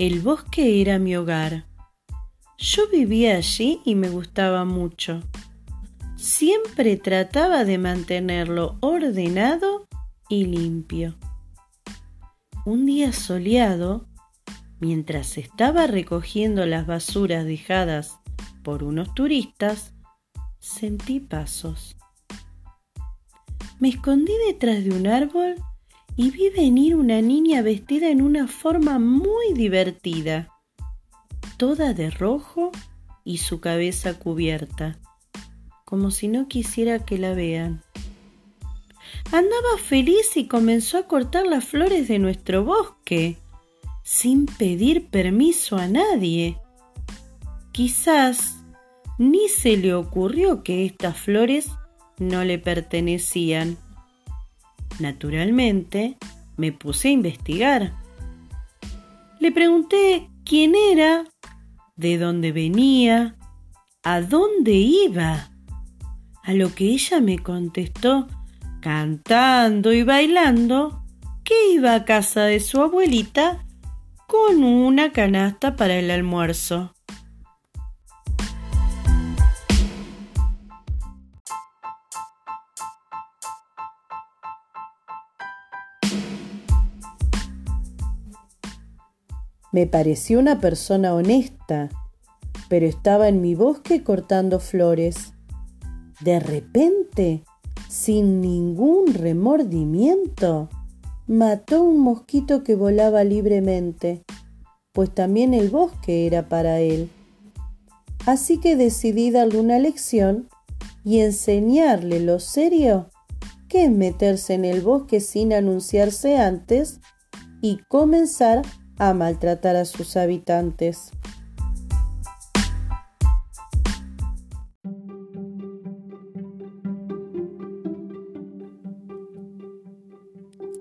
El bosque era mi hogar. Yo vivía allí y me gustaba mucho. Siempre trataba de mantenerlo ordenado y limpio. Un día soleado, mientras estaba recogiendo las basuras dejadas por unos turistas, sentí pasos. Me escondí detrás de un árbol y vi venir una niña vestida en una forma muy divertida, toda de rojo y su cabeza cubierta, como si no quisiera que la vean. Andaba feliz y comenzó a cortar las flores de nuestro bosque, sin pedir permiso a nadie. Quizás ni se le ocurrió que estas flores no le pertenecían. Naturalmente, me puse a investigar. Le pregunté quién era, de dónde venía, a dónde iba. A lo que ella me contestó, cantando y bailando, que iba a casa de su abuelita con una canasta para el almuerzo. Me pareció una persona honesta, pero estaba en mi bosque cortando flores. De repente, sin ningún remordimiento, mató un mosquito que volaba libremente, pues también el bosque era para él. Así que decidí darle una lección y enseñarle lo serio que es meterse en el bosque sin anunciarse antes y comenzar a maltratar a sus habitantes.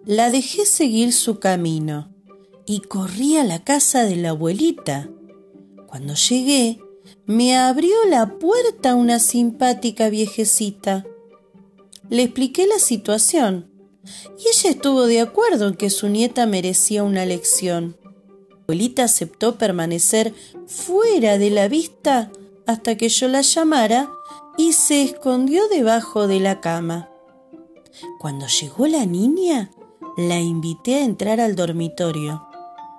La dejé seguir su camino y corrí a la casa de la abuelita. Cuando llegué, me abrió la puerta una simpática viejecita. Le expliqué la situación y ella estuvo de acuerdo en que su nieta merecía una lección abuelita aceptó permanecer fuera de la vista hasta que yo la llamara y se escondió debajo de la cama. Cuando llegó la niña, la invité a entrar al dormitorio,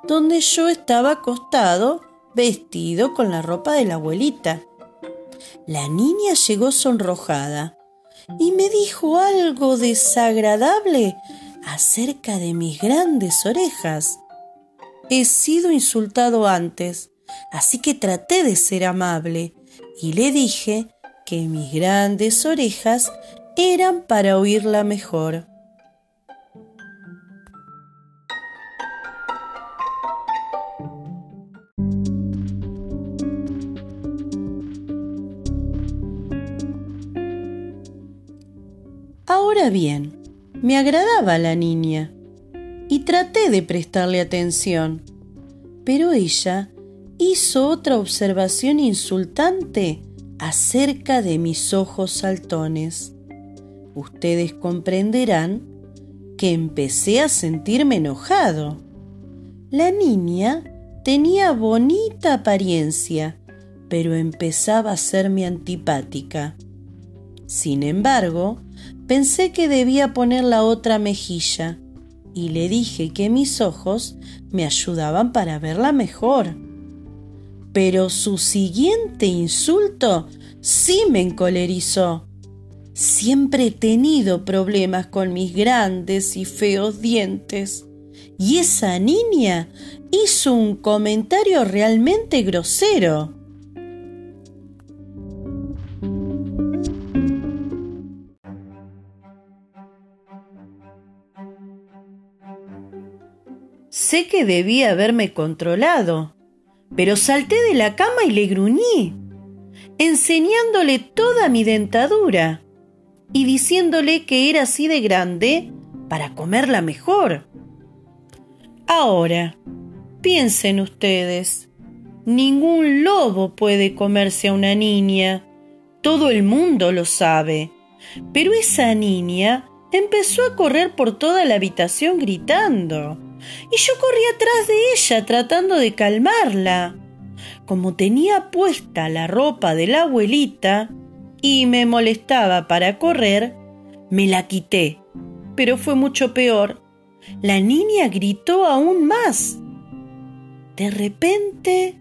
donde yo estaba acostado, vestido con la ropa de la abuelita. La niña llegó sonrojada y me dijo algo desagradable acerca de mis grandes orejas. He sido insultado antes, así que traté de ser amable y le dije que mis grandes orejas eran para oírla mejor. Ahora bien, me agradaba la niña y traté de prestarle atención. Pero ella hizo otra observación insultante acerca de mis ojos saltones. Ustedes comprenderán que empecé a sentirme enojado. La niña tenía bonita apariencia, pero empezaba a serme antipática. Sin embargo, pensé que debía poner la otra mejilla y le dije que mis ojos me ayudaban para verla mejor. Pero su siguiente insulto sí me encolerizó. Siempre he tenido problemas con mis grandes y feos dientes. Y esa niña hizo un comentario realmente grosero. Sé que debía haberme controlado, pero salté de la cama y le gruñí, enseñándole toda mi dentadura y diciéndole que era así de grande para comerla mejor. Ahora, piensen ustedes, ningún lobo puede comerse a una niña, todo el mundo lo sabe, pero esa niña empezó a correr por toda la habitación gritando y yo corrí atrás de ella tratando de calmarla. Como tenía puesta la ropa de la abuelita y me molestaba para correr, me la quité. Pero fue mucho peor. La niña gritó aún más. De repente